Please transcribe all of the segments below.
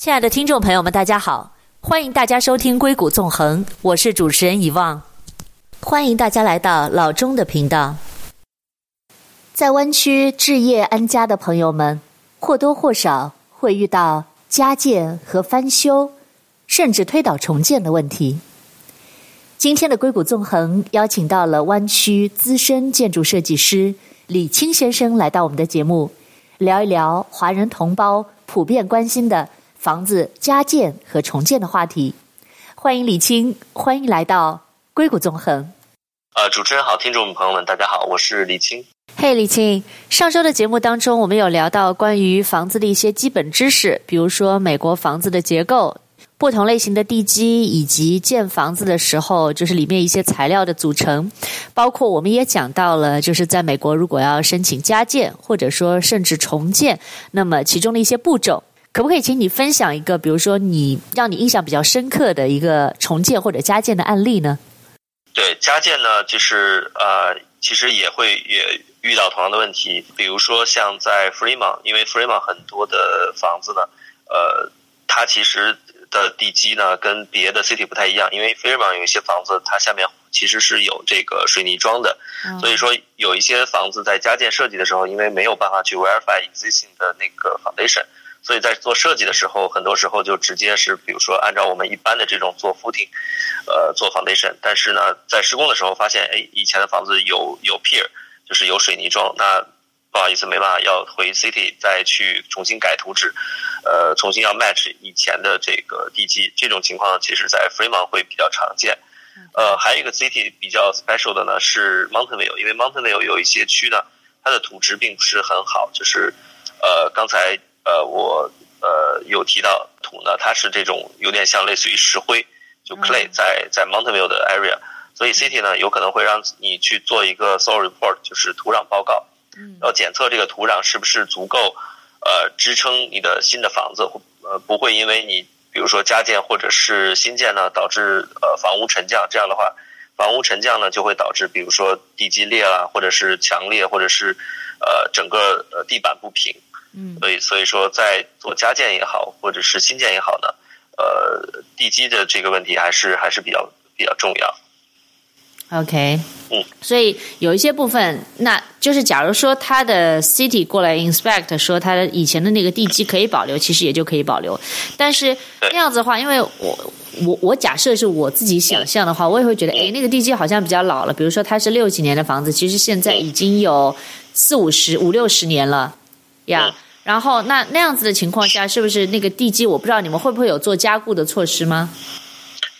亲爱的听众朋友们，大家好，欢迎大家收听《硅谷纵横》，我是主持人遗忘，欢迎大家来到老钟的频道。在湾区置业安家的朋友们，或多或少会遇到加建和翻修，甚至推倒重建的问题。今天的《硅谷纵横》邀请到了湾区资深建筑设计师李青先生来到我们的节目，聊一聊华人同胞普遍关心的房子加建和重建的话题。欢迎李青，欢迎来到《硅谷纵横》。呃，主持人好，听众朋友们，大家好，我是李青。嘿，李青，上周的节目当中，我们有聊到关于房子的一些基本知识，比如说美国房子的结构。不同类型的地基，以及建房子的时候，就是里面一些材料的组成，包括我们也讲到了，就是在美国如果要申请加建，或者说甚至重建，那么其中的一些步骤，可不可以请你分享一个，比如说你让你印象比较深刻的一个重建或者加建的案例呢？对，加建呢，就是呃，其实也会也遇到同样的问题，比如说像在 Fremont，因为 Fremont 很多的房子呢，呃，它其实。的地基呢，跟别的 city 不太一样，因为 Fremont 有一些房子，它下面其实是有这个水泥桩的，所以说有一些房子在加建设计的时候，因为没有办法去 verify existing 的那个 foundation，所以在做设计的时候，很多时候就直接是，比如说按照我们一般的这种做 footing，呃，做 foundation，但是呢，在施工的时候发现，哎，以前的房子有有 pier，就是有水泥桩，那。不好意思，没办法，要回 City 再去重新改图纸，呃，重新要 match 以前的这个地基，这种情况其实在 Fremont 会比较常见。呃，还有一个 City 比较 special 的呢是 Mountain View，因为 Mountain View 有一些区呢，它的土质并不是很好，就是呃，刚才呃我呃有提到土呢，它是这种有点像类似于石灰，就 clay 在在 Mountain View 的 area，所以 City 呢有可能会让你去做一个 soil report，就是土壤报告。要检测这个土壤是不是足够，呃，支撑你的新的房子，呃，不会因为你比如说加建或者是新建呢，导致呃房屋沉降。这样的话，房屋沉降呢就会导致比如说地基裂了，或者是墙裂，或者是呃整个呃地板不平。嗯，所以所以说在做加建也好，或者是新建也好呢，呃，地基的这个问题还是还是比较比较重要。OK，嗯，所以有一些部分，那就是假如说他的 City 过来 inspect，说他的以前的那个地基可以保留，其实也就可以保留。但是那样子的话，因为我我我假设是我自己想象的话，我也会觉得，哎，那个地基好像比较老了。比如说它是六几年的房子，其实现在已经有四五十五六十年了呀。Yeah, 然后那那样子的情况下，是不是那个地基？我不知道你们会不会有做加固的措施吗？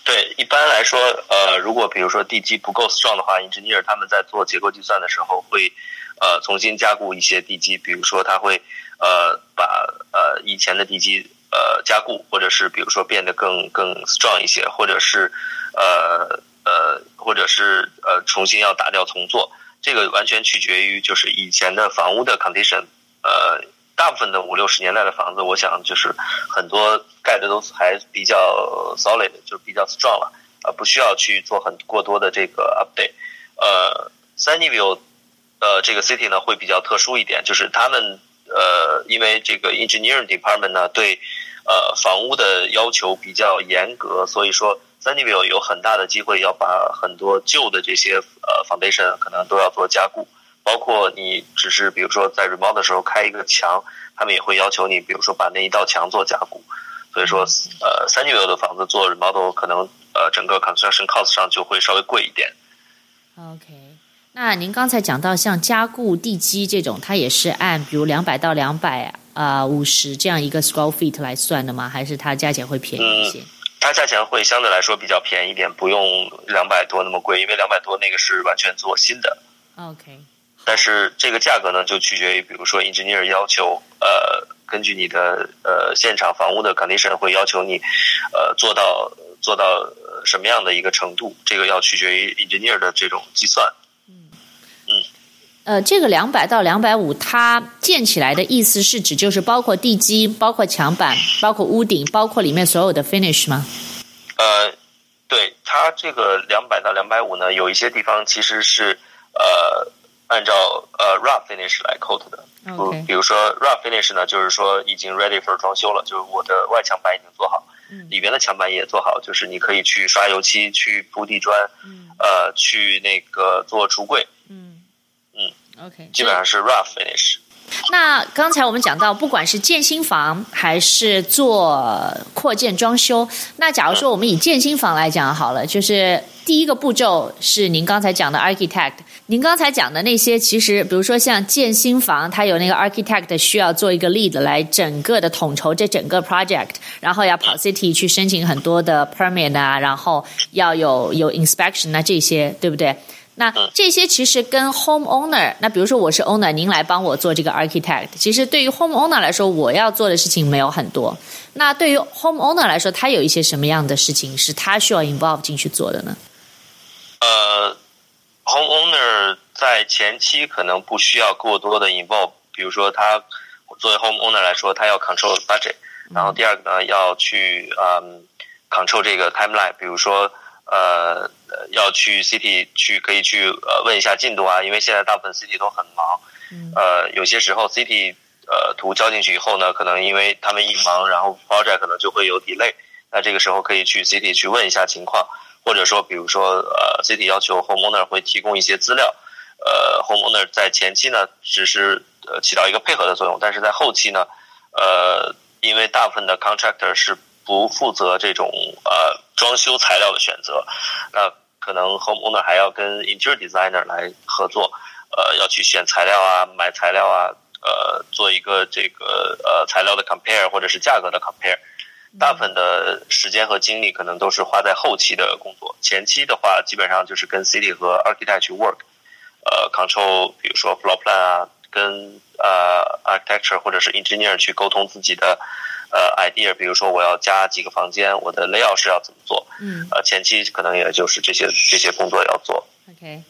对，一般来说，呃，如果比如说地基不够 strong 的话，engineer 他们在做结构计算的时候会，呃，重新加固一些地基，比如说他会，呃，把呃以前的地基呃加固，或者是比如说变得更更 strong 一些，或者是，呃呃，或者是呃重新要打掉重做，这个完全取决于就是以前的房屋的 condition，呃。大部分的五六十年代的房子，我想就是很多盖的都还比较 solid，就是比较 strong 了，呃，不需要去做很过多的这个 update。呃，Sunnyvale 呃这个 city 呢会比较特殊一点，就是他们呃因为这个 engineering department 呢对呃房屋的要求比较严格，所以说 Sunnyvale 有很大的机会要把很多旧的这些呃 foundation 可能都要做加固。包括你只是比如说在 remodel 的时候开一个墙，他们也会要求你，比如说把那一道墙做加固。所以说，呃，Sunnyvale 的房子做 remodel 可能呃整个 construction cost 上就会稍微贵一点。OK，那您刚才讲到像加固地基这种，它也是按比如两百到两百啊五十这样一个 square feet 来算的吗？还是它价钱会便宜一些？嗯，它价钱会相对来说比较便宜一点，不用两百多那么贵，因为两百多那个是完全做新的。OK。但是这个价格呢，就取决于，比如说 engineer 要求，呃，根据你的呃现场房屋的 condition 会要求你，呃，做到做到什么样的一个程度，这个要取决于 engineer 的这种计算。嗯嗯，呃，这个两百到两百五，它建起来的意思是指就是包括地基、包括墙板、包括屋顶、包括里面所有的 finish 吗？呃，对，它这个两百到两百五呢，有一些地方其实是呃。按照呃 rough finish 来 coat 的。Okay. 比如说 rough finish 呢，就是说已经 ready for 装修了，就是我的外墙板已经做好，嗯、里边的墙板也做好，就是你可以去刷油漆、去铺地砖，嗯、呃，去那个做橱柜。嗯嗯，OK，基本上是 rough finish。那刚才我们讲到，不管是建新房还是做扩建装修，那假如说我们以建新房来讲好了，就是第一个步骤是您刚才讲的 architect。您刚才讲的那些，其实比如说像建新房，它有那个 architect 需要做一个 lead 来整个的统筹这整个 project，然后要跑 city 去申请很多的 permit 啊，然后要有有 inspection 啊这些，对不对？那这些其实跟 home owner，那比如说我是 owner，您来帮我做这个 architect，其实对于 home owner 来说，我要做的事情没有很多。那对于 home owner 来说，他有一些什么样的事情是他需要 involve 进去做的呢？呃，home owner 在前期可能不需要过多的 involve，比如说他作为 home owner 来说，他要 control budget，然后第二个呢，要去嗯 control 这个 timeline，比如说。呃，要去 city 去可以去呃问一下进度啊，因为现在大部分 city 都很忙，嗯、呃，有些时候 city 呃图交进去以后呢，可能因为他们一忙，然后 project 可能就会有 delay，那这个时候可以去 city 去问一下情况，或者说比如说呃 city 要求 homeowner 会提供一些资料，呃 homeowner 在前期呢只是呃起到一个配合的作用，但是在后期呢，呃，因为大部分的 contractor 是。不负责这种呃装修材料的选择，那可能 homeowner 还要跟 interior designer 来合作，呃，要去选材料啊，买材料啊，呃，做一个这个呃材料的 compare 或者是价格的 compare。大部分的时间和精力可能都是花在后期的工作，前期的话基本上就是跟 city 和 architect 去 work，呃，control 比如说 floor plan 啊，跟呃 architecture 或者是 engineer 去沟通自己的。呃，idea，比如说我要加几个房间，我的 layout 是要怎么做？嗯，呃，前期可能也就是这些这些工作要做。OK，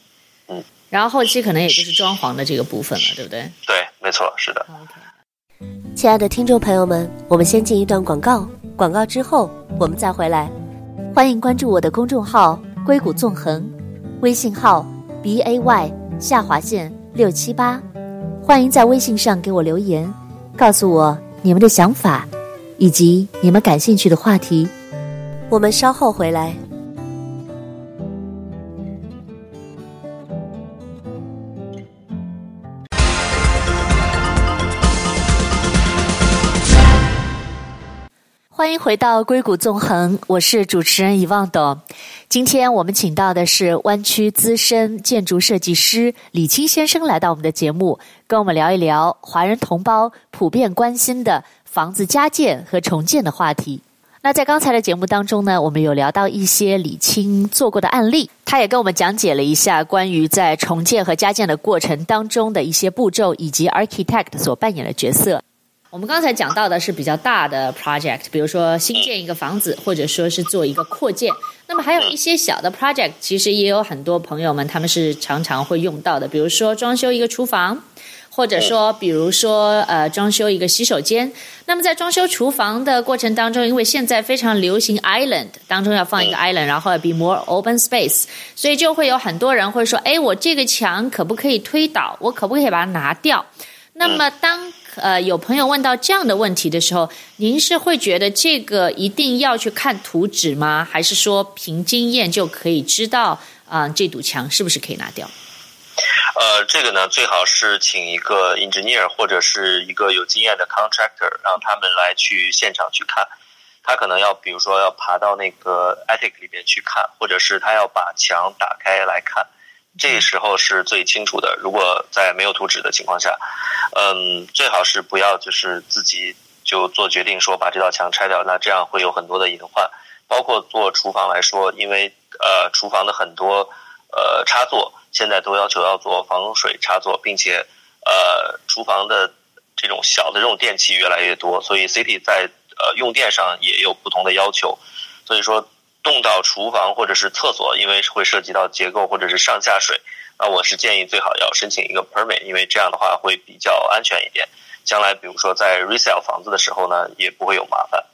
嗯，然后后期可能也就是装潢的这个部分了，对不对？对，没错，是的。OK，亲爱的听众朋友们，我们先进一段广告，广告之后我们再回来。欢迎关注我的公众号“硅谷纵横”，微信号 b a y 下划线六七八，欢迎在微信上给我留言，告诉我你们的想法。以及你们感兴趣的话题，我们稍后回来。欢迎回到硅谷纵横，我是主持人遗忘董。今天我们请到的是湾区资深建筑设计师李青先生来到我们的节目，跟我们聊一聊华人同胞普遍关心的。房子加建和重建的话题。那在刚才的节目当中呢，我们有聊到一些李青做过的案例，他也跟我们讲解了一下关于在重建和加建的过程当中的一些步骤，以及 architect 所扮演的角色。我们刚才讲到的是比较大的 project，比如说新建一个房子，或者说是做一个扩建。那么还有一些小的 project，其实也有很多朋友们他们是常常会用到的，比如说装修一个厨房。或者说，比如说，呃，装修一个洗手间。那么在装修厨房的过程当中，因为现在非常流行 island，当中要放一个 island，然后要 be more open space，所以就会有很多人会说，哎，我这个墙可不可以推倒？我可不可以把它拿掉？那么当呃有朋友问到这样的问题的时候，您是会觉得这个一定要去看图纸吗？还是说凭经验就可以知道啊，呃，这堵墙是不是可以拿掉？呃，这个呢，最好是请一个 engineer 或者是一个有经验的 contractor，让他们来去现场去看。他可能要，比如说要爬到那个 attic 里边去看，或者是他要把墙打开来看。这时候是最清楚的。如果在没有图纸的情况下，嗯，最好是不要就是自己就做决定说把这道墙拆掉，那这样会有很多的隐患。包括做厨房来说，因为呃，厨房的很多呃插座。现在都要求要做防水插座，并且，呃，厨房的这种小的这种电器越来越多，所以 City 在呃用电上也有不同的要求。所以说，动到厨房或者是厕所，因为会涉及到结构或者是上下水，那我是建议最好要申请一个 permit，因为这样的话会比较安全一点。将来比如说在 resale 房子的时候呢，也不会有麻烦。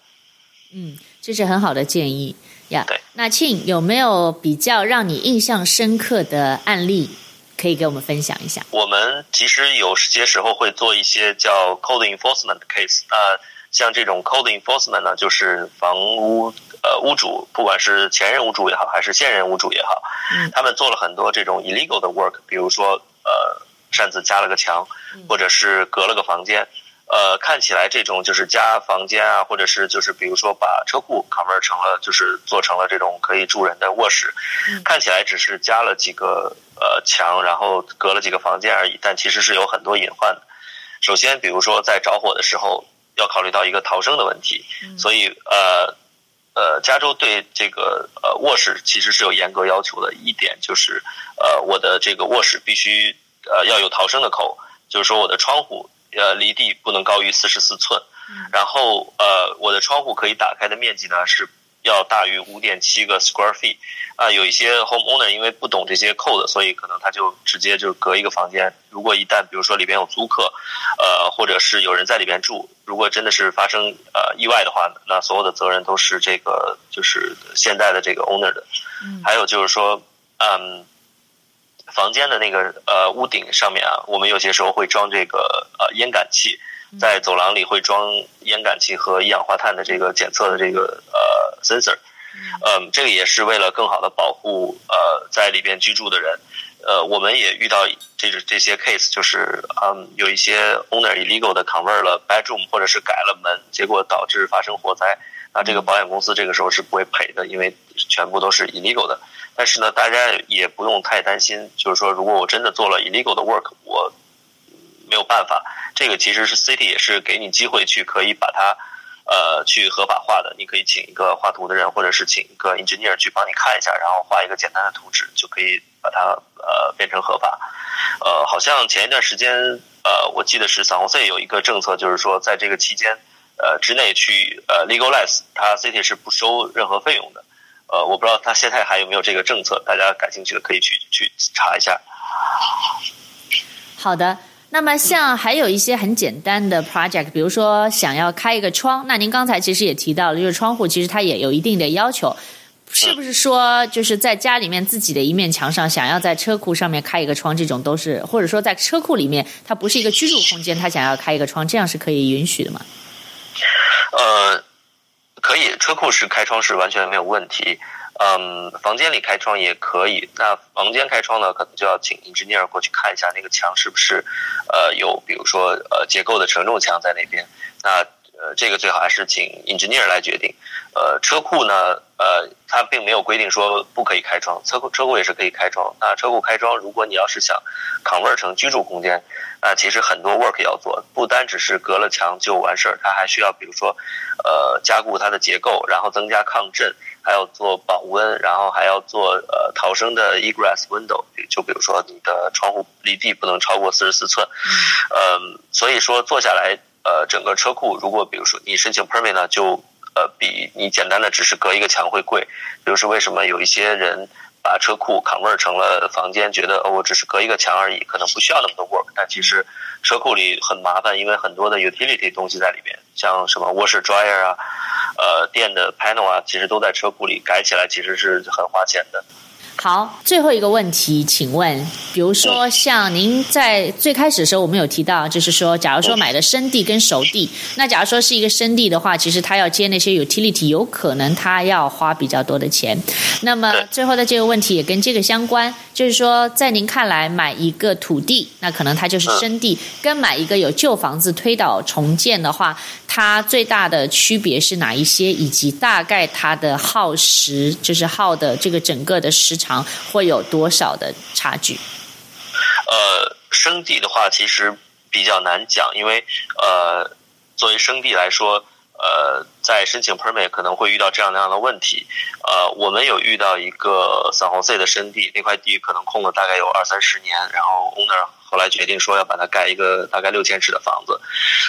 嗯，这是很好的建议。呀，对，那庆有没有比较让你印象深刻的案例？可以给我们分享一下。我们其实有些时候会做一些叫 code enforcement case，那，像这种 code enforcement 呢，就是房屋呃屋主，不管是前任屋主也好，还是现任屋主也好，嗯，他们做了很多这种 illegal 的 work，比如说呃擅自加了个墙，或者是隔了个房间。呃，看起来这种就是加房间啊，或者是就是比如说把车库 convert 成了，就是做成了这种可以住人的卧室，嗯、看起来只是加了几个呃墙，然后隔了几个房间而已，但其实是有很多隐患的。首先，比如说在着火的时候要考虑到一个逃生的问题，嗯、所以呃呃，加州对这个呃卧室其实是有严格要求的，一点就是呃我的这个卧室必须呃要有逃生的口，就是说我的窗户。呃，离地不能高于四十四寸，然后呃，我的窗户可以打开的面积呢是要大于五点七个 square feet。啊、呃，有一些 homeowner 因为不懂这些 code，所以可能他就直接就隔一个房间。如果一旦比如说里边有租客，呃，或者是有人在里边住，如果真的是发生呃意外的话，那所有的责任都是这个就是现在的这个 owner 的。还有就是说，嗯。房间的那个呃屋顶上面啊，我们有些时候会装这个呃烟感器，在走廊里会装烟感器和一氧化碳的这个检测的这个呃 sensor，嗯，这个也是为了更好的保护呃在里边居住的人。呃，我们也遇到这这些 case，就是嗯有一些 owner illegal 的 convert 了 bedroom 或者是改了门，结果导致发生火灾，那这个保险公司这个时候是不会赔的，因为全部都是 illegal 的。但是呢，大家也不用太担心，就是说，如果我真的做了 illegal 的 work，我没有办法。这个其实是 city 也是给你机会去可以把它呃去合法化的。你可以请一个画图的人，或者是请一个 engineer 去帮你看一下，然后画一个简单的图纸，就可以把它呃变成合法。呃，好像前一段时间呃，我记得是 San Jose 有一个政策，就是说在这个期间呃之内去呃 legalize，它 city 是不收任何费用的。呃，我不知道他现在还有没有这个政策，大家感兴趣的可以去去查一下。好的，那么像还有一些很简单的 project，比如说想要开一个窗，那您刚才其实也提到了，就是窗户其实它也有一定的要求，是不是说就是在家里面自己的一面墙上，想要在车库上面开一个窗，这种都是，或者说在车库里面它不是一个居住空间，它想要开一个窗，这样是可以允许的吗？呃。可以，车库是开窗是完全没有问题。嗯，房间里开窗也可以。那房间开窗呢，可能就要请 engineer 过去看一下那个墙是不是呃有，比如说呃结构的承重墙在那边。那呃这个最好还是请 engineer 来决定。呃，车库呢，呃，它并没有规定说不可以开窗，车库车库也是可以开窗。那车库开窗，如果你要是想 convert 成居住空间。那其实很多 work 要做，不单只是隔了墙就完事儿，它还需要比如说，呃，加固它的结构，然后增加抗震，还要做保温，然后还要做呃逃生的 egress window，就比如说你的窗户离地不能超过四十四寸，嗯、呃，所以说做下来，呃，整个车库如果比如说你申请 permit 呢，就呃比你简单的只是隔一个墙会贵，比如说为什么有一些人。把车库 convert 成了房间，觉得哦，我只是隔一个墙而已，可能不需要那么多 work。但其实车库里很麻烦，因为很多的 utility 东西在里边，像什么 washer dryer 啊，呃，电的 panel 啊，其实都在车库里，改起来其实是很花钱的。好，最后一个问题，请问，比如说像您在最开始的时候，我们有提到，就是说，假如说买的生地跟熟地，那假如说是一个生地的话，其实他要接那些 utility，有可能他要花比较多的钱。那么最后的这个问题也跟这个相关，就是说，在您看来，买一个土地，那可能它就是生地，跟买一个有旧房子推倒重建的话，它最大的区别是哪一些？以及大概它的耗时，就是耗的这个整个的时长。会有多少的差距？呃，生地的话其实比较难讲，因为呃，作为生地来说，呃，在申请 permit 可能会遇到这样那样的问题。呃，我们有遇到一个 San Jose 的生地，那块地可能空了大概有二三十年，然后 owner 后来决定说要把它盖一个大概六千尺的房子。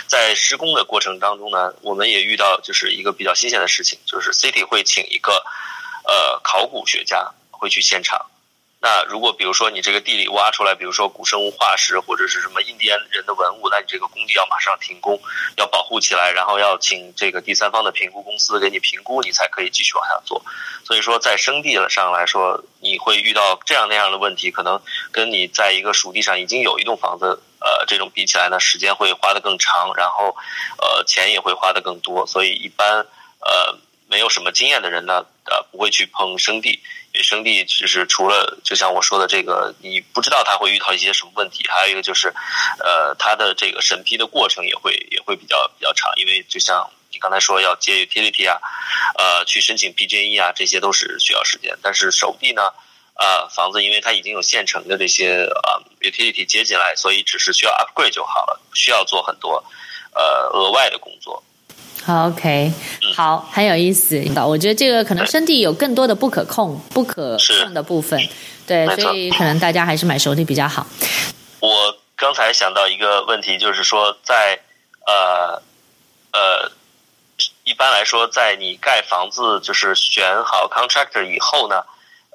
在施工的过程当中呢，我们也遇到就是一个比较新鲜的事情，就是 city 会请一个呃考古学家。会去现场，那如果比如说你这个地里挖出来，比如说古生物化石或者是什么印第安人的文物，那你这个工地要马上停工，要保护起来，然后要请这个第三方的评估公司给你评估，你才可以继续往下做。所以说，在生地上来说，你会遇到这样那样的问题，可能跟你在一个属地上已经有一栋房子，呃，这种比起来呢，时间会花得更长，然后呃，钱也会花得更多。所以一般呃，没有什么经验的人呢，呃，不会去碰生地。生地其实除了就像我说的这个，你不知道他会遇到一些什么问题，还有一个就是，呃，他的这个审批的过程也会也会比较比较长，因为就像你刚才说要接 utility 啊，呃，去申请 PG&E 啊，这些都是需要时间。但是首地呢，呃，房子因为它已经有现成的这些呃 utility 接进来，所以只是需要 upgrade 就好了，不需要做很多呃额外的工作。好，OK，好，很有意思。我觉得这个可能身体有更多的不可控、不可控的部分，对，所以可能大家还是买熟地比较好。我刚才想到一个问题，就是说，在呃呃，一般来说，在你盖房子就是选好 contractor 以后呢，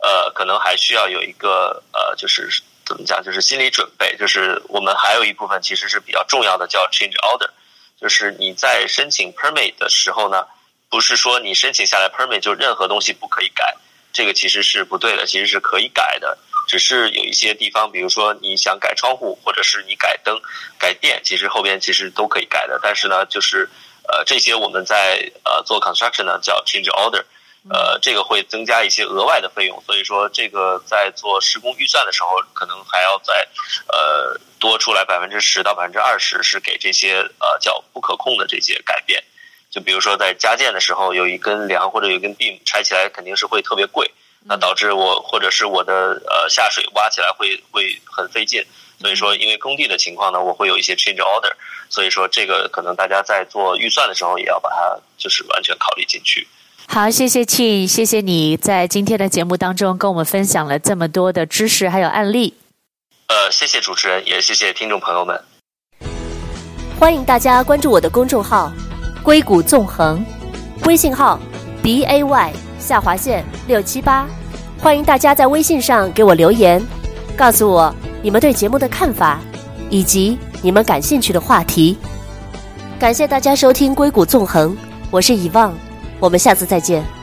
呃，可能还需要有一个呃，就是怎么讲，就是心理准备，就是我们还有一部分其实是比较重要的，叫 change order。就是你在申请 permit 的时候呢，不是说你申请下来 permit 就任何东西不可以改，这个其实是不对的，其实是可以改的，只是有一些地方，比如说你想改窗户，或者是你改灯、改电，其实后边其实都可以改的。但是呢，就是呃这些我们在呃做 construction 呢叫 change order，呃这个会增加一些额外的费用，所以说这个在做施工预算的时候，可能还要再呃。多出来百分之十到百分之二十是给这些呃叫不可控的这些改变，就比如说在加建的时候有一根梁或者有一根 beam 拆起来肯定是会特别贵，那导致我或者是我的呃下水挖起来会会很费劲，所以说因为工地的情况呢，我会有一些 change order，所以说这个可能大家在做预算的时候也要把它就是完全考虑进去。好，谢谢庆，谢谢你在今天的节目当中跟我们分享了这么多的知识还有案例。呃，谢谢主持人，也谢谢听众朋友们。欢迎大家关注我的公众号“硅谷纵横”，微信号 b a y 下划线六七八。欢迎大家在微信上给我留言，告诉我你们对节目的看法，以及你们感兴趣的话题。感谢大家收听《硅谷纵横》，我是以望，我们下次再见。